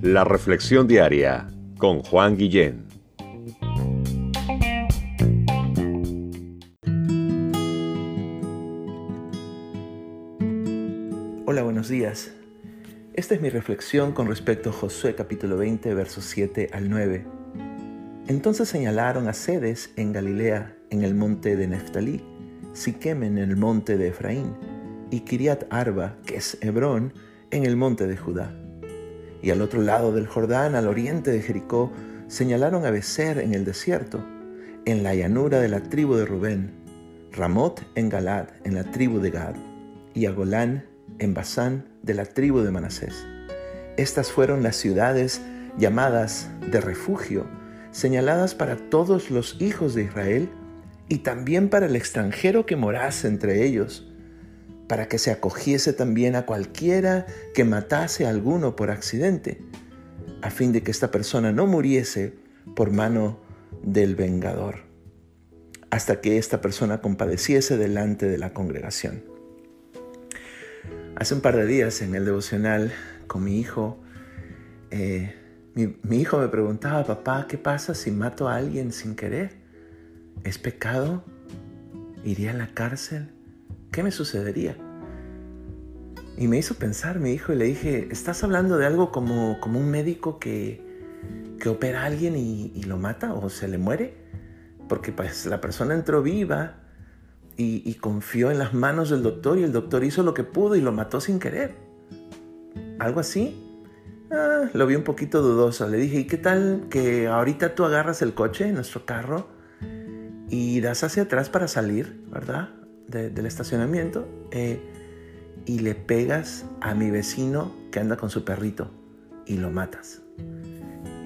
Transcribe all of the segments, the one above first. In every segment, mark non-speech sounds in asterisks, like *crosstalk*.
La Reflexión Diaria con Juan Guillén. Hola, buenos días. Esta es mi reflexión con respecto a Josué capítulo 20, versos 7 al 9. Entonces señalaron a sedes en Galilea, en el monte de Neftalí, Siquem en el monte de Efraín, y Kiriat Arba, que es Hebrón, en el monte de Judá. Y al otro lado del Jordán, al oriente de Jericó, señalaron a Becer en el desierto, en la llanura de la tribu de Rubén, Ramot en Galad, en la tribu de Gad, y a Golán en Basán, de la tribu de Manasés. Estas fueron las ciudades llamadas de refugio, señaladas para todos los hijos de Israel y también para el extranjero que morase entre ellos, para que se acogiese también a cualquiera que matase a alguno por accidente, a fin de que esta persona no muriese por mano del vengador, hasta que esta persona compadeciese delante de la congregación. Hace un par de días en el devocional con mi hijo, eh, mi, hijo me preguntaba, papá, ¿qué pasa si mato a alguien sin querer? ¿Es pecado? ¿Iría a la cárcel? ¿Qué me sucedería? Y me hizo pensar mi hijo y le dije, ¿estás hablando de algo como, como un médico que, que opera a alguien y, lo mata o se le muere? Porque pues la persona entró viva y, y confió en las manos del doctor y el doctor hizo lo que pudo y lo mató sin querer. ¿Algo así? Ah, lo vi un poquito dudoso. Le dije, ¿y qué tal que ahorita tú agarras el coche, nuestro carro, y das hacia atrás para salir, ¿verdad? Del estacionamiento, eh, y le pegas a mi vecino que anda con su perrito y lo matas.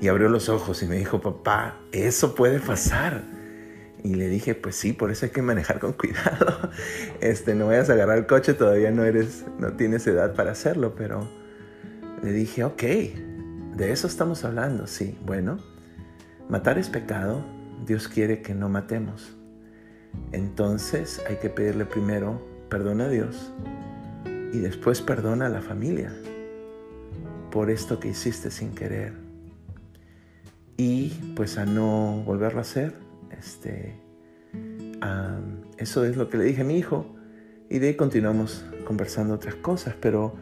Y abrió los ojos y me dijo, papá, eso puede pasar. Y le dije, pues sí, por eso hay que manejar con cuidado. *laughs* Este, no vayas a agarrar el coche, todavía no eres, no tienes edad para hacerlo, pero le dije, ok, de eso estamos hablando, sí. Bueno, matar es pecado, Dios quiere que no matemos. Entonces hay que pedirle primero perdón a Dios y después perdona a la familia por esto que hiciste sin querer. Y pues a no volverlo a hacer, este, eso es lo que le dije a mi hijo y de ahí continuamos conversando otras cosas, pero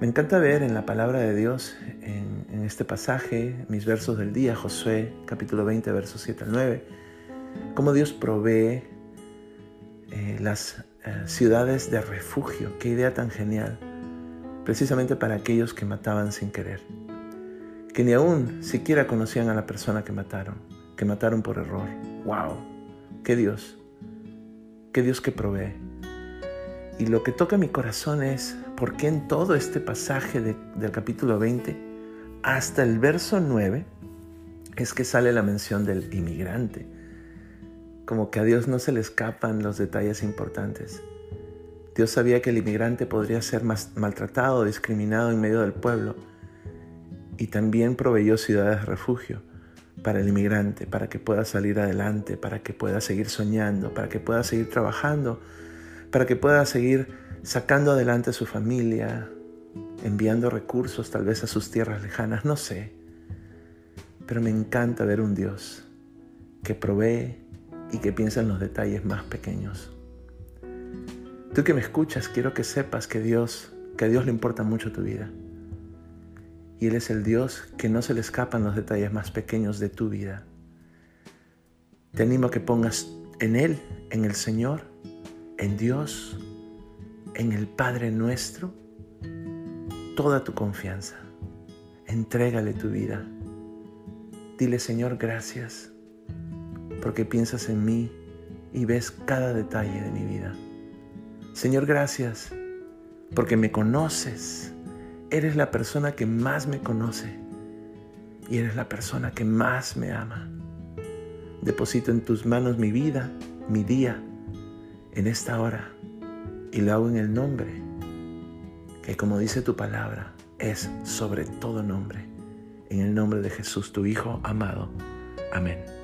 me encanta ver en la palabra de Dios, en, este pasaje, mis versos del día, Josué capítulo 20, versos 7 al 9, cómo Dios provee eh, las eh, ciudades de refugio. Qué idea tan genial. Precisamente para aquellos que mataban sin querer. Que ni aún siquiera conocían a la persona que mataron. Que mataron por error. ¡Wow! ¡Qué Dios! ¡Qué Dios que provee! Y lo que toca mi corazón es por qué en todo este pasaje del capítulo 20 hasta el verso 9 es que sale la mención del inmigrante. Como que a Dios no se le escapan los detalles importantes. Dios sabía que el inmigrante podría ser maltratado, discriminado en medio del pueblo y también proveyó ciudades de refugio para el inmigrante, para que pueda salir adelante, para que pueda seguir soñando, para que pueda seguir trabajando, para que pueda seguir sacando adelante a su familia, enviando recursos tal vez a sus tierras lejanas, no sé. Pero me encanta ver un Dios que provee y que piensa en los detalles más pequeños. Tú que me escuchas, quiero que sepas que Dios, que a Dios le importa mucho tu vida. Y Él es el Dios que no se le escapan los detalles más pequeños de tu vida. Te animo a que pongas en Él, en el Señor, en Dios, en el Padre nuestro toda tu confianza. Entrégale tu vida. Dile, Señor, gracias porque piensas en mí y ves cada detalle de mi vida. Señor, gracias porque me conoces. Eres la persona que más me conoce y eres la persona que más me ama. Deposito en tus manos mi vida, mi día, en esta hora y lo hago en el nombre, que como dice tu palabra, es sobre todo nombre, en el nombre de Jesús, tu Hijo amado. Amén.